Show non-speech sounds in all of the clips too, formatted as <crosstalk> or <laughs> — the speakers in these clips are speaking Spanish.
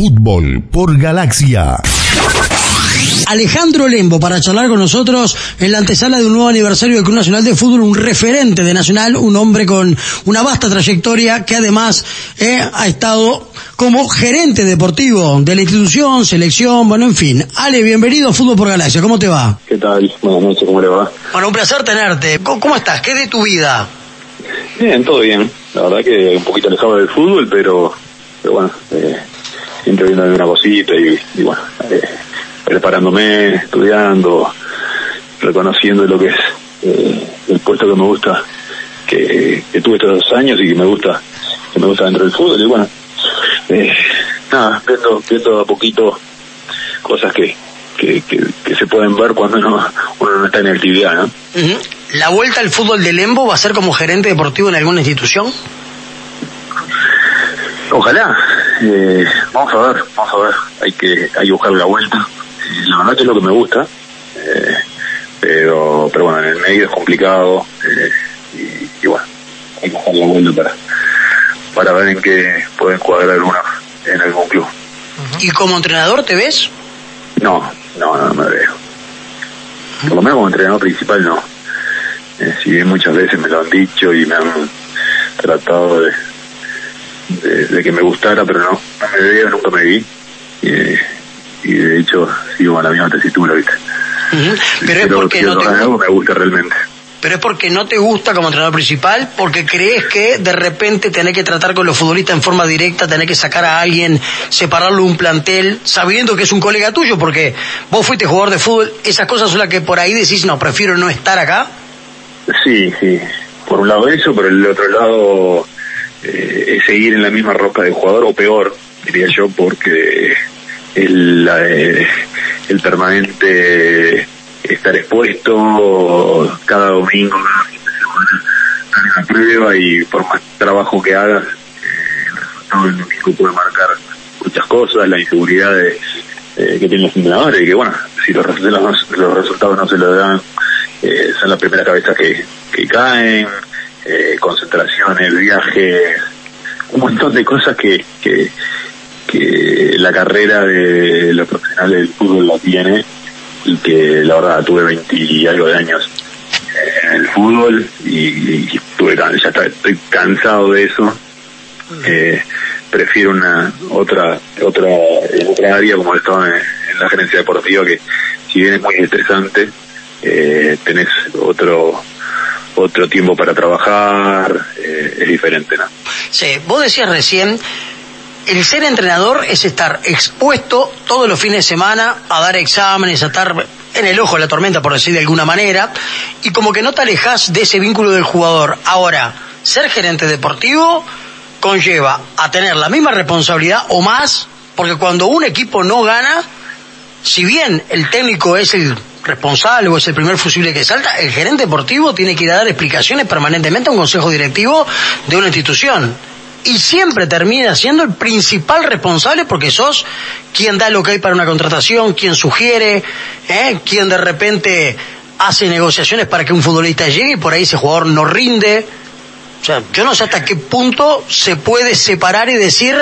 Fútbol por Galaxia. Alejandro Lembo para charlar con nosotros en la antesala de un nuevo aniversario del Club Nacional de Fútbol, un referente de Nacional, un hombre con una vasta trayectoria que además eh, ha estado como gerente deportivo de la institución, selección, bueno, en fin. Ale, bienvenido a Fútbol por Galaxia, ¿cómo te va? ¿Qué tal? Buenas noches, ¿cómo le va? Bueno, un placer tenerte. ¿Cómo, cómo estás? ¿Qué es de tu vida? Bien, todo bien. La verdad que un poquito alejado del fútbol, pero, pero bueno, eh, siempre viendo alguna cosita y, y bueno, eh, preparándome, estudiando, reconociendo lo que es eh, el puesto que me gusta, que, que tuve estos dos años y que me gusta, que me gusta dentro del fútbol y bueno, eh, nada, viendo, viendo a poquito cosas que, que, que, que se pueden ver cuando uno, uno no está en actividad, ¿no? ¿La vuelta al fútbol de Lembo va a ser como gerente deportivo en alguna institución? Ojalá, eh, vamos a ver, vamos a ver, hay que, hay que buscar la vuelta. Eh, La verdad que es lo que me gusta, eh, pero, pero bueno, en el medio es complicado eh, y, y bueno, hay que buscar la vuelta para, para ver en qué pueden cuadrar algunos en algún club. ¿Y como entrenador te ves? No, no, no me veo. Por lo menos como entrenador principal no. Si bien muchas veces me lo han dicho y me han tratado de, de, de que me gustara, pero no, no me veo, nunca me vi. Eh, y de hecho sigo con la misma tesitura, ¿viste? Ujú. Pero es porque no te algo me gusta realmente. Pero es porque no te gusta como entrenador principal, porque crees que de repente tenés que tratar con los futbolistas en forma directa, tenés que sacar a alguien, separarlo de un plantel, sabiendo que es un colega tuyo, porque vos fuiste jugador de fútbol, esas cosas son las que por ahí decís, no, prefiero no estar acá. Sí, sí. Por un lado eso, por el otro lado eh, es seguir en la misma roca de jugador, o peor, diría yo, porque el, eh, el permanente estar expuesto cada domingo, cada fin de semana, estar la prueba y por más trabajo que hagas, eh, el resultado del domingo puede marcar muchas cosas, la inseguridad de, eh, que tienen los entrenadores, y que bueno, si los no- los resultados no se lo dan, son las primeras cabezas que, que caen, eh, concentraciones, viajes, un montón de cosas que, que, que la carrera de los profesionales del fútbol la tiene y que la verdad tuve 20 y algo de años en el fútbol y, y estuve can- ya está- estoy cansado de eso. Eh, prefiero una otra otra otra área como estaba en, en la gerencia deportiva que si bien es muy estresante eh, tenés otro otro tiempo para trabajar eh, es diferente no Sí, vos decías recién, el ser entrenador es estar expuesto todos los fines de semana a dar exámenes, a estar en el ojo de la tormenta, por decir de alguna manera, y como que no te alejas de ese vínculo del jugador. Ahora, ser gerente deportivo conlleva a tener la misma responsabilidad o más, porque cuando un equipo no gana, si bien el técnico es el responsable o es el primer fusible que salta, el gerente deportivo tiene que ir a dar explicaciones permanentemente a un consejo directivo de una institución. Y siempre termina siendo el principal responsable porque sos quien da lo que hay para una contratación, quien sugiere, ¿eh? quien de repente hace negociaciones para que un futbolista llegue y por ahí ese jugador no rinde. O sea, yo no sé hasta qué punto se puede separar y decir,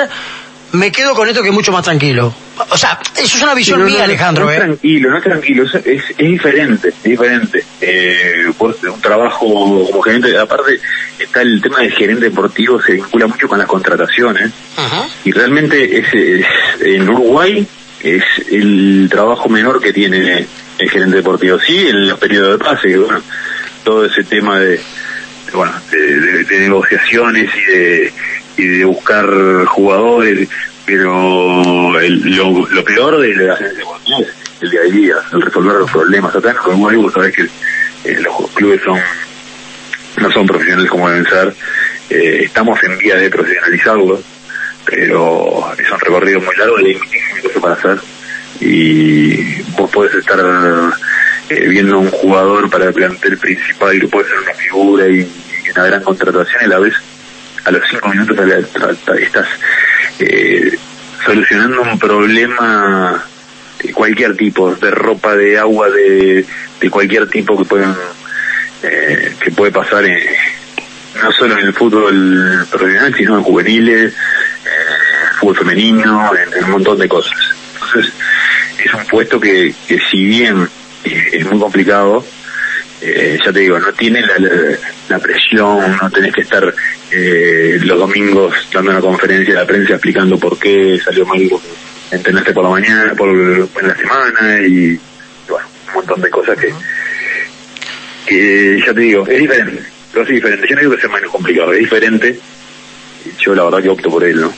me quedo con esto que es mucho más tranquilo. O sea, eso es una visión no, mía, no, Alejandro. No, es ¿eh? tranquilo, no es tranquilo, es, es, es diferente, es diferente. Eh, vos, un trabajo como gerente, aparte está el tema del gerente deportivo, se vincula mucho con las contrataciones Ajá. y realmente es, es- en Uruguay es el trabajo menor que tiene el gerente deportivo. Sí, en los periodos de pase, que bueno, todo ese tema de, de, bueno, de, de- de negociaciones y de, y de buscar jugadores, pero lo, lo peor de la agencia es el día a día, el resolver los problemas. Acá en Uruguay vos sabés que eh, los clubes son no son profesionales como deben ser, eh, estamos en vía de profesionalizarlos, pero es un recorrido muy largo y hay muchísimas cosas para hacer y vos podés estar eh, viendo a un jugador para el plantel principal que puede ser una figura y, y una gran contratación y a la vez a los cinco minutos estás eh, solucionando un problema de cualquier tipo, de ropa, de agua, de, de cualquier tipo que puedan eh, que puede pasar en- no solo en el fútbol profesional, sino en juveniles, eh, fútbol femenino, en, un montón de cosas. Entonces, es un puesto que, que si bien es muy complicado, eh, ya te digo, no tiene la, la, presión, no tenés que estar eh, los domingos dando una conferencia de la prensa explicando por qué salió mal entrenarte por la mañana, por, en la semana y bueno, un montón de cosas que, que ya te digo, es diferente, pero es diferente. Yo no digo que sea menos complicado, es diferente. Yo la verdad que opto por él, ¿no?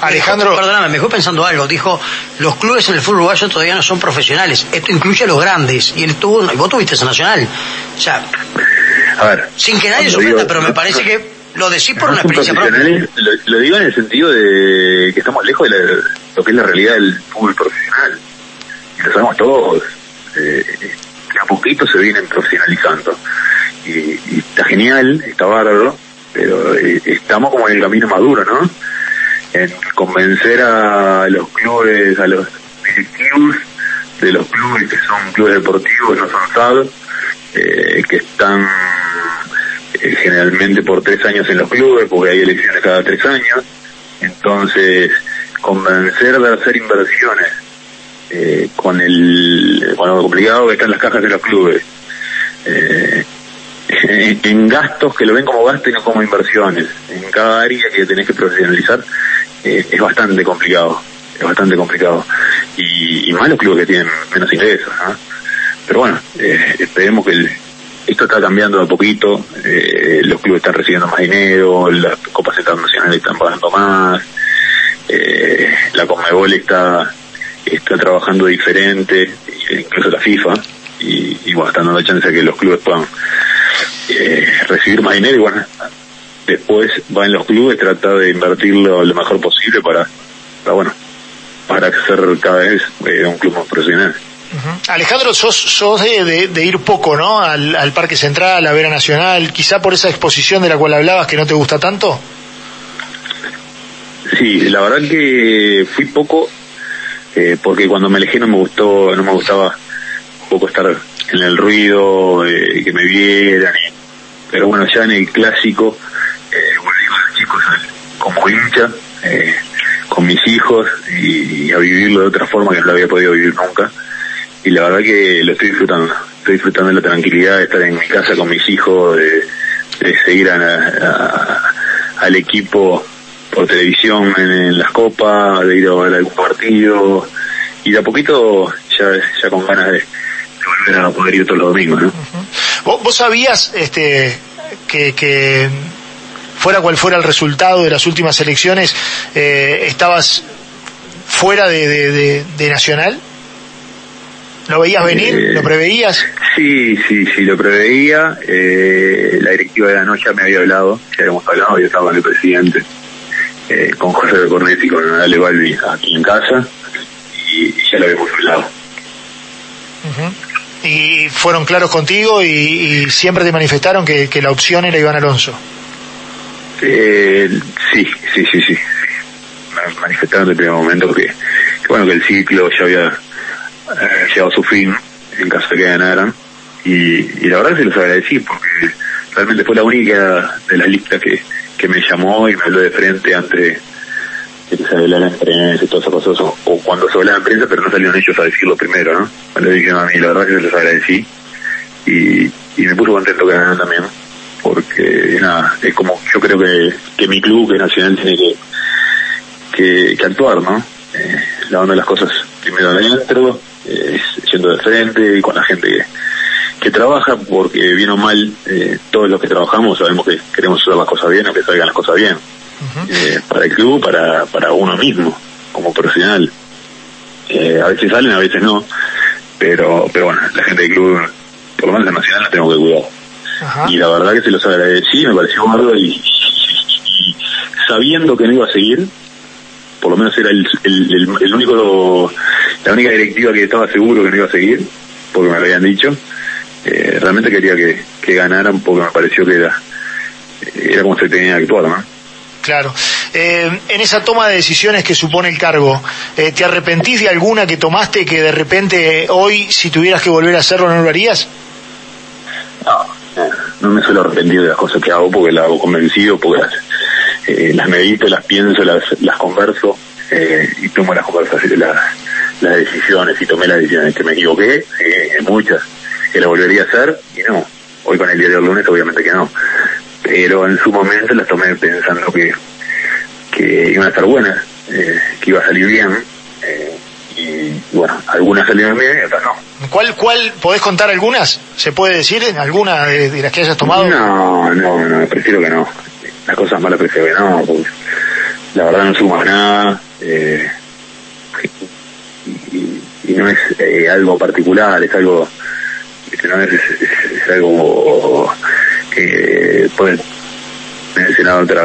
Alejandro. Perdóname, me fue pensando algo. Dijo, los clubes en el fútbol uruguayo todavía no son profesionales. Esto incluye a los grandes. Y él estuvo, y vos tuviste ese nacional. O sea, a ver, sin que nadie sorprenda, pero me parece que lo decís por una experiencia propia. Lo, digo en el sentido de que estamos lejos de lo que es la realidad del fútbol profesional. Y lo sabemos todos. Eh, que a poquito se vienen profesionalizando. Y, y está genial, está bárbaro, pero eh, estamos como en el camino maduro, ¿no? En convencer a los clubes, a los directivos de los clubes que son clubes deportivos, no son SAD, eh, que están eh, generalmente por tres años en los clubes, porque hay elecciones cada tres años. Entonces, convencer de hacer inversiones eh, con el con lo complicado que están las cajas de los clubes, eh, <laughs> en, gastos que lo ven como gastos y no como inversiones, en cada área que tenés que profesionalizar, eh, es bastante complicado, es bastante complicado. Y, más los clubes que tienen menos ingresos, Pero bueno, eh, esperemos que esto está cambiando de a poquito, eh, los clubes están recibiendo más dinero, las copas internacionales están pagando más, eh, la Conmebol está, está trabajando diferente, incluso la FIFA, y, y bueno, están dando chance a que los clubes puedan recibir más dinero y bueno, después va en los clubes tratar de invertirlo lo mejor posible para, para bueno, para ser cada vez eh, un club más profesional. Alejandro, sos, sos de, de, ir poco, ¿no? Al, al, Parque Central, a Vera Nacional, quizá por esa exposición de la cual hablabas que no te gusta tanto. Sí, la verdad que fui poco, eh, porque cuando me alejé no me gustó, no me gustaba un poco estar en el ruido, eh, que me vieran, pero bueno, ya en el clásico eh, a los chicos como hincha, eh, con mis hijos y, a vivirlo de otra forma que no lo había podido vivir nunca. Y la verdad que lo estoy disfrutando. Estoy disfrutando de la tranquilidad de estar en mi casa con mis hijos, de, seguir al equipo por televisión en, las copas, de ir a ver algún partido. Y de a poquito ya, con ganas de, volver a poder ir todos los domingos, ¿no? ¿Vos, sabías este, que fuera cual fuera el resultado de las últimas elecciones, eh, estabas fuera de, de, Nacional? ¿Lo veías venir? Eh, ¿Lo preveías? Sí, sí, sí, lo preveía. Eh, la directiva de la noche me había hablado, ya habíamos hablado, yo estaba con el presidente, eh, con José de Cornetti y con Ale Balbi aquí en casa, y, ya lo habíamos hablado. ¿Y fueron claros contigo y, siempre te manifestaron que, que la opción era Iván Alonso? Eh, sí, sí, sí, sí. Manifestaron desde el primer momento que, bueno, que el ciclo ya había eh, llegado a su fin en caso de que ganaran. Y, y la verdad se los agradecí porque realmente fue la única de las listas que, que me llamó y me habló de frente antes de que se hablara en prensa y todas esas cosas, o, cuando se hablaba en prensa, pero no salieron ellos a decirlo primero, ¿no? Cuando dijeron a mí, la verdad que se los agradecí y, y me puso contento que ganaran también porque nada, es como yo creo que, que mi club, que Nacional, tiene que, que, actuar, ¿no? Eh, lavando las cosas primero adentro, eh, yendo de frente y con la gente que, que trabaja, porque bien o mal, eh, todos los que trabajamos sabemos que queremos hacer las cosas bien, aunque salgan las cosas bien. eh, para el club, para, para uno mismo, como profesional. Eh, a veces salen, a veces no, pero, pero bueno, la gente del club, por lo menos en Nacional, la tengo que cuidar y la verdad que se los agradecí, me pareció gordo y, sabiendo que no iba a seguir, por lo menos era el, el, único, la única directiva que estaba seguro que no iba a seguir, porque me lo habían dicho, eh, realmente quería que, que ganaran porque me pareció que era, era como se tenía que actuar, ¿no? Claro. Eh, en esa toma de decisiones que supone el cargo, eh, ¿te arrepentís de alguna que tomaste que de repente hoy, si tuvieras que volver a hacerlo, no lo harías? No, me suelo arrepentir de las cosas que hago porque las hago convencido, porque eh, las medito, las pienso, las, las converso eh, y tomo las conversaciones, las, las decisiones y tomé las decisiones que me equivoqué, en muchas, que la volvería a hacer y no. Hoy con el día de lunes obviamente que no. Pero en su momento las tomé pensando que, que iban a estar buenas, que iba a salir bien. Y bueno, algunas salieron bien y otras no. ¿Cuál, cuál, podés contar algunas? ¿Se puede decir alguna de, las que hayas tomado? No, no, no, prefiero que no. Las cosas malas prefiero que no, porque la verdad no suma nada. Eh, y, no es eh, algo particular, es algo no es, es, algo que puede mencionar a, otra,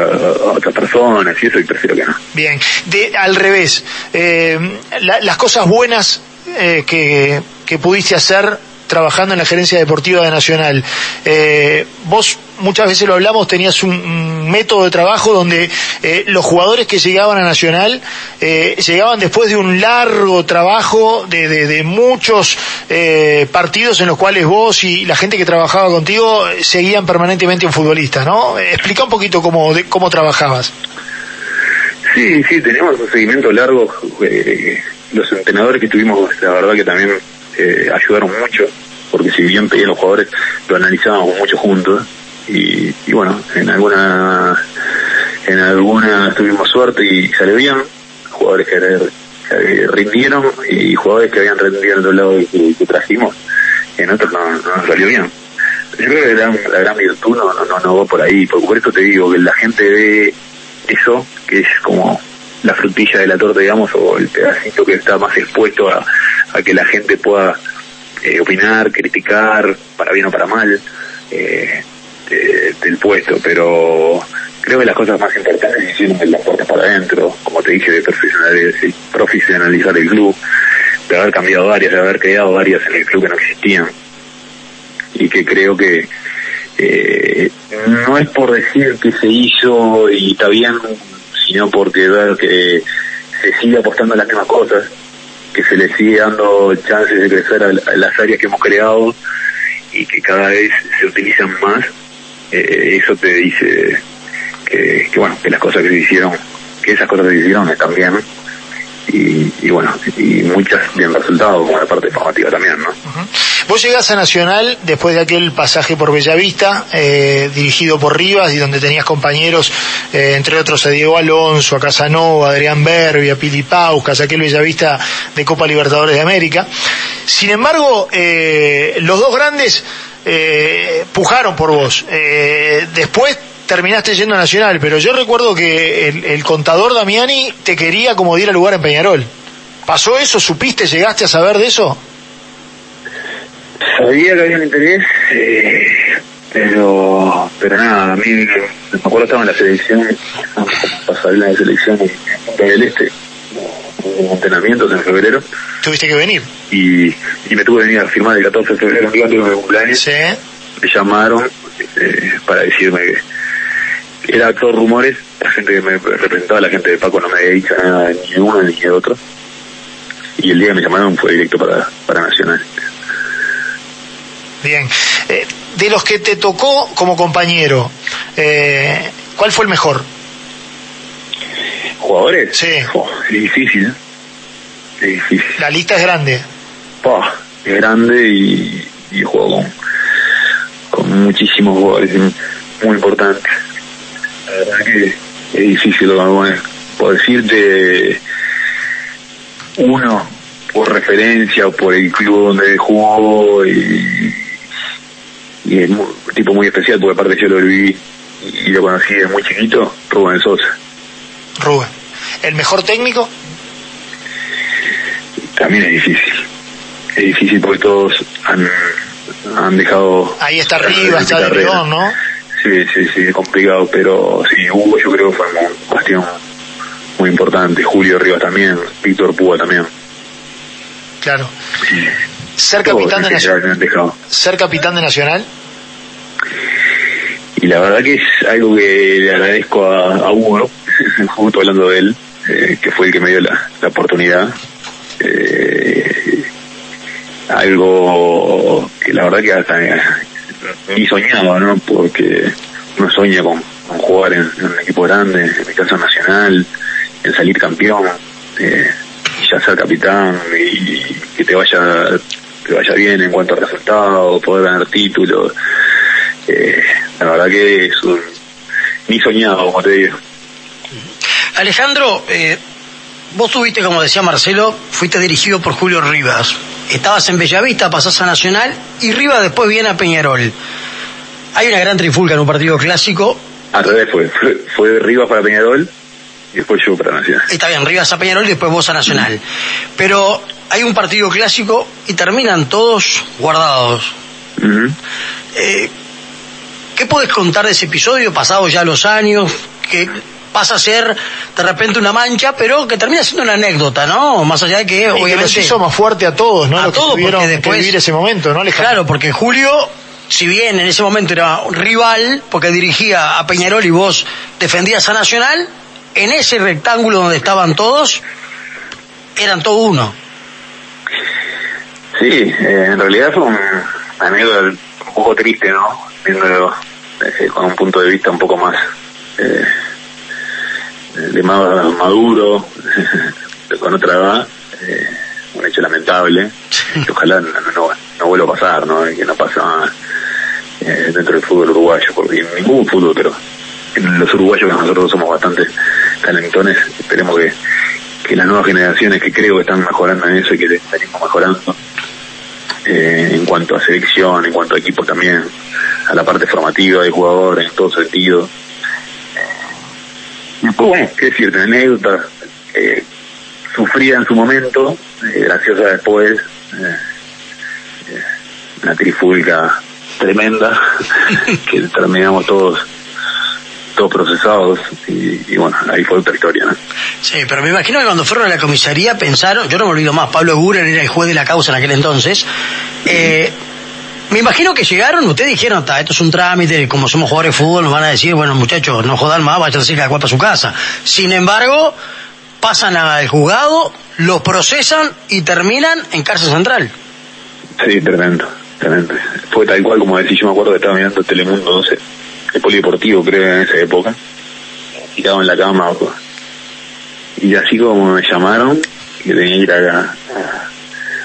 otras personas y eso y prefiero que no. Bien, de, al revés, eh, las cosas buenas eh, que, que pudiste hacer trabajando en la gerencia deportiva de Nacional. Eh, vos muchas veces lo hablamos, tenías un, método de trabajo donde eh, los jugadores que llegaban a Nacional eh, llegaban después de un largo trabajo de, de, muchos partidos en los cuales vos y la gente que trabajaba contigo seguían permanentemente un futbolista, ¿no? Explica un poquito cómo, cómo trabajabas. Sí, sí, tenemos un seguimiento largo. los entrenadores que tuvimos, la verdad que también eh, ayudaron mucho, porque si bien pedían los jugadores, lo analizábamos mucho juntos. Y, bueno, en alguna en alguna tuvimos suerte y salió bien. Jugadores que, rindieron y jugadores que habían rendido en otro lado que, que trajimos, en otros no, no salió bien. Yo creo que la, la gran virtud no, no, no, va por ahí, por eso te digo que la gente ve eso, que es como la frutilla de la torta, digamos, o el pedacito que está más expuesto a, que la gente pueda eh, opinar, criticar, para bien o para mal, eh, del puesto. Pero creo que las cosas más importantes hicieron en las puertas para adentro, como te dije, de profesionalizar el club, de haber cambiado varias, de haber creado varias en el club que no existían. Y que creo que eh, no es por decir que se hizo y está bien sino porque ver que se sigue apostando a las mismas cosas, que se le sigue dando chances de crecer a, las áreas que hemos creado y que cada vez se utilizan más, eh, eso te dice que, bueno, que las cosas que se hicieron, que esas cosas que se hicieron están bien y, bueno, y muchas bien resultados, como la parte formativa también, ¿no? Vos llegás a Nacional después de aquel pasaje por Bellavista, eh, dirigido por Rivas, y donde tenías compañeros, eh, entre otros a Diego Alonso, a Casanova, a Adrián Berbi, a Pili Pauscas, aquel Bellavista de Copa Libertadores de América. Sin embargo, eh, los dos grandes pujaron por vos. después terminaste yendo a Nacional, pero yo recuerdo que el, contador Damiani te quería como diera lugar en Peñarol. ¿Pasó eso? ¿Supiste? ¿Llegaste a saber de eso? Sabía que había un interés, eh, pero pero nada, a mí me acuerdo estaba en la selección, pasar la selección en el Este, en entrenamientos en febrero. ¿Tuviste que venir? Y, y me tuve que venir a firmar el 14 de febrero, en mi cumpleaños. Sí. Me llamaron eh, para decirme que era todo rumores, la gente que me representaba, la gente de Paco no me había dicho nada ni de uno ni de otro. Y el día que me llamaron fue directo para, para Nacional. Bien. Eh, de los que te tocó como compañero, eh, ¿cuál fue el mejor? ¿Jugadores? Sí. es difícil, ¿eh? Es difícil. La lista es grande. es grande y, y juego con, con muchísimos jugadores muy importantes la verdad que es difícil por decirte uno por referencia o por el club donde jugó y, y es un tipo muy especial porque aparte yo lo viví y lo conocí desde muy chiquito, Rubén Sosa. Rubén. ¿El mejor técnico? También es difícil. Es difícil porque todos han, han dejado... Ahí está arriba, está de León, ¿no? Sí, sí, sí, complicado, pero sí, Hugo yo creo que fue un cuestión muy importante, Julio Rivas también, Víctor Púa también. Claro. Ser capitán de Nacional. Ser capitán de Nacional. Y la verdad que es algo que le agradezco a, Hugo, <laughs> justo hablando de él, eh, que fue el que me dio la, oportunidad. Eh, algo que la verdad que hasta ni soñaba, ¿no? Porque uno sueña con, en jugar en, en un equipo grande, en mi caso nacional, en salir campeón, eh, y ya ser capitán y, que te vaya te vaya bien en cuanto a resultados, poder ganar títulos. Eh, la verdad que es un ni soñado, como te digo. Alejandro, eh, vos tuviste, como decía Marcelo, fuiste dirigido por Julio Rivas. Estabas en Bellavista, pasás a Nacional y Rivas después viene a Peñarol. Hay una gran trifulca en un partido clásico. Al revés fue, fue, fue Rivas para Peñarol y después yo para Nacional. Está bien, Rivas a Peñarol y después vos a Nacional. Pero hay un partido clásico y terminan todos guardados. Eh, ¿Qué podés contar de ese episodio, pasados ya los años, que pasa a ser de repente una mancha, pero que termina siendo una anécdota, ¿no? Más allá de que, Y que obviamente... nos hizo más fuerte a todos, ¿no? A Los que todos, tuvieron porque que después- vivir ese momento, ¿no, Alejandro? Claro, porque Julio, si bien en ese momento era un rival, porque dirigía a Peñarol y vos defendías a Nacional, en ese rectángulo donde estaban todos, eran todo uno. Sí, eh, en realidad fue un anécdota un poco triste, ¿no? Viéndolo eh, con un punto de vista un poco más eh, de más maduro, <laughs> con otra edad, eh, un hecho lamentable, que ojalá no, no, no vuelva a pasar, ¿no? Y que no pase más dentro del fútbol uruguayo, porque en ningún fútbol, pero en los uruguayos que nosotros somos bastante talentones, esperemos que, que las nuevas generaciones que creo que están mejorando en eso y que venimos mejorando, eh, en cuanto a selección, en cuanto a equipo también, a la parte formativa del jugador en todo sentido. Y después, bueno, qué decirte, anécdota, eh, sufrida en su momento, eh, graciosa después, eh, eh, una trifulca tremenda, <laughs> que terminamos todos todos procesados y, y bueno, ahí fue otra historia, ¿no? Sí, pero me imagino que cuando fueron a la comisaría pensaron, yo no me olvido más, Pablo Guren era el juez de la causa en aquel entonces, eh, me imagino que llegaron, ustedes dijeron, "Ta, esto es un trámite, como somos jugadores de fútbol, nos van a decir, bueno muchachos, no jodan más, vayan a hacer cada cual para su casa. Sin embargo, pasan al juzgado, los procesan y terminan en cárcel central. Sí, tremendo, tremendo. Fue tal cual como decís, yo me acuerdo que estaba mirando Telemundo 12, el polideportivo creo en esa época, tirado en la cama, pues. y así como me llamaron, que tenía que ir a- a-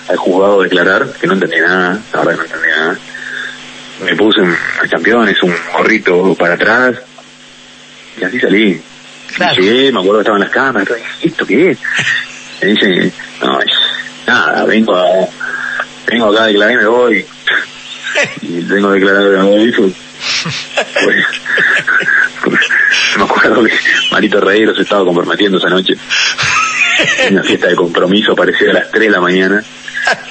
al juzgado a declarar, que no entendía nada, la verdad que no entendía nada, me puse un a campeones, un gorrito para atrás, y así salí. Claro. Y llegué, me acuerdo que estaban las cámaras, y ¿esto qué es? Me dicen, no, es- nada, vengo a, vengo acá a declarar y me voy. <laughs> Y tengo que declarar que me voy. <laughs> Me acuerdo que Marito Reiro se estaba comprometiendo esa noche. En una fiesta de compromiso, parecía a las 3 de la mañana,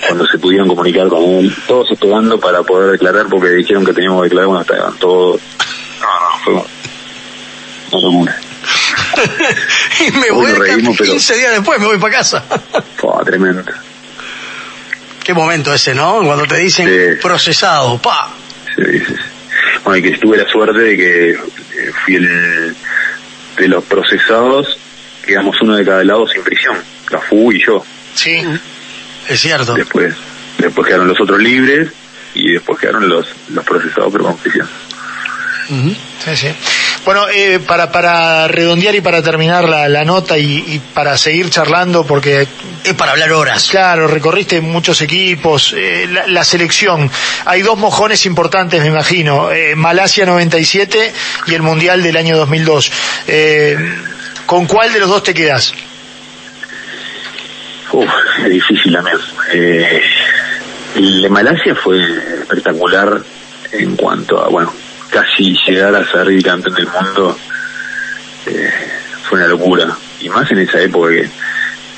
cuando se pudieron comunicar con él. Todos esperando para poder declarar porque dijeron que teníamos que declarar cuando estaban todos. No, no, fue una locura. <laughs> y me voy reímos, pero- 15 días después, me voy para casa. <laughs> Tremendo. Qué momento ese, ¿no? Cuando te dicen Sí. procesado, pa. Sí, sí, sí. Bueno, y que tuve la suerte de que eh, fui el de los procesados, quedamos uno de cada lado sin prisión, la FU y yo. Sí. Es cierto. Después, después quedaron los otros libres y después quedaron los, los procesados pero con prisión. Sí, sí. Bueno, eh, para, para redondear y para terminar la, la nota y, y para seguir charlando, porque Es para hablar horas. Claro, recorriste muchos equipos, eh, la, la selección. Hay dos mojones importantes, me imagino. eh, Malasia 97 y el Mundial del año 2002. Eh, ¿Con cuál de los dos te quedas? Uf, es difícil también. Eh, el de Malasia fue espectacular en cuanto a, bueno, casi llegar a ser el campeón del mundo. eh, fue una locura. Y más en esa época que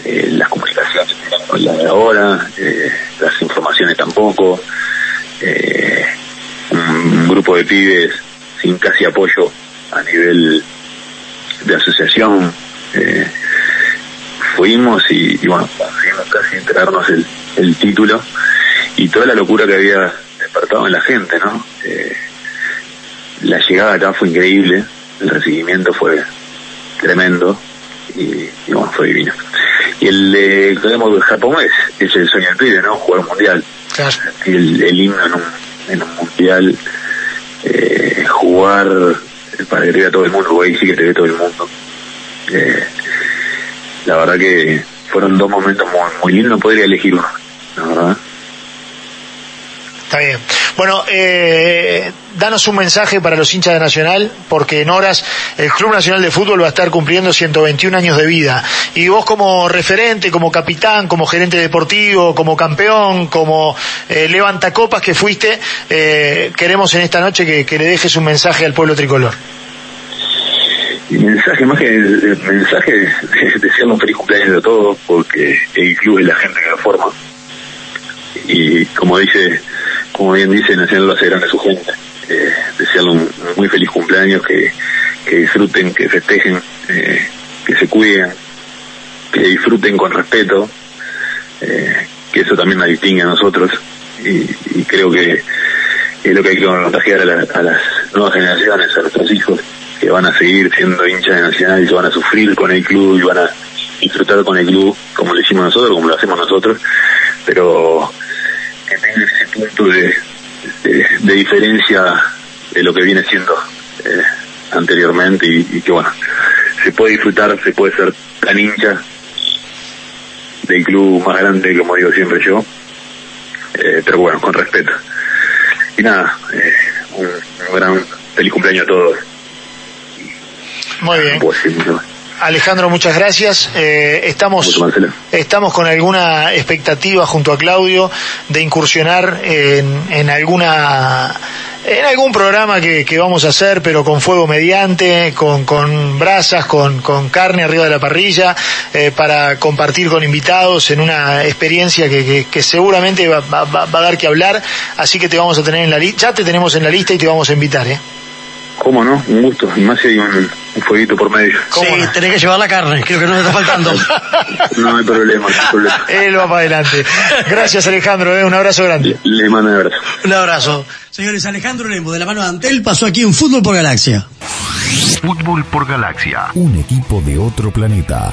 eh, las comunicaciones no las de ahora, eh, las informaciones tampoco. eh, un, grupo de pibes sin casi apoyo a nivel de asociación. fuimos y, bueno, conseguimos casi entregarnos el, título y toda la locura que había despertado en la gente, ¿no? La llegada acá fue increíble, el recibimiento fue tremendo y, y bueno, fue divino. Y el de, que Japón es, el sueño del pibe, ¿no? Jugar un mundial. Claro. El, el himno en un, en un mundial, eh, jugar para que te vea todo el mundo, ahí sí que te ve todo el mundo. Eh, la verdad que fueron dos momentos muy, muy lindos, no podría elegir uno, la verdad. Está bien. Bueno, eh, danos un mensaje para los hinchas de Nacional, porque en horas el Club Nacional de Fútbol va a estar cumpliendo 121 años de vida. Y vos como referente, como capitán, como gerente deportivo, como campeón, como eh, levantacopas que fuiste, eh, queremos en esta noche que, que le dejes un mensaje al pueblo tricolor. Mensaje, más que el mensaje, es desearle un feliz cumpleaños a todos, porque el club es la gente que lo forma. Y como dice, como bien dice, Nacional grande a su gente. Eh, desearle un, muy feliz cumpleaños, que, que disfruten, que festejen, eh, que se cuiden, que disfruten con respeto, eh, que eso también nos distingue a nosotros. Y, creo que es lo que hay que contagiar a, la- a las nuevas generaciones, a nuestros hijos, que van a seguir siendo hinchas de Nacional y se van a sufrir con el club y van a disfrutar con el club como lo hicimos nosotros, como lo hacemos nosotros, pero tengan ese punto de, de, de diferencia de lo que viene siendo eh, anteriormente y, y que bueno, se puede disfrutar, se puede ser tan hincha del club más grande, como digo siempre yo, eh, pero bueno, con respeto. Y nada, eh, un, un gran feliz cumpleaños a todos. Muy bien. Más. Alejandro, muchas gracias. Eh, estamos, Mucho, estamos con alguna expectativa junto a Claudio de incursionar en, en alguna en algún programa que, que vamos a hacer, pero con fuego mediante, con, con brasas, con, con carne arriba de la parrilla, eh, para compartir con invitados en una experiencia que, que- que seguramente va, va- va a dar que hablar. Así que te vamos a tener en la lista, ya te tenemos en la lista y te vamos a invitar. ¿eh? ¿Cómo no? Un gusto. Y más si hay un, un fueguito por medio. ¿Cómo Sí, no? tenés que llevar la carne, creo que no me está faltando. <laughs> No hay problema, no hay problema. <laughs> Él va para adelante. Gracias Alejandro, ¿eh? un abrazo grande. Le mando un abrazo. Un abrazo. Señores, Alejandro Lembo de la mano de Antel pasó aquí en Fútbol por Galaxia. Fútbol por Galaxia. Un equipo de otro planeta.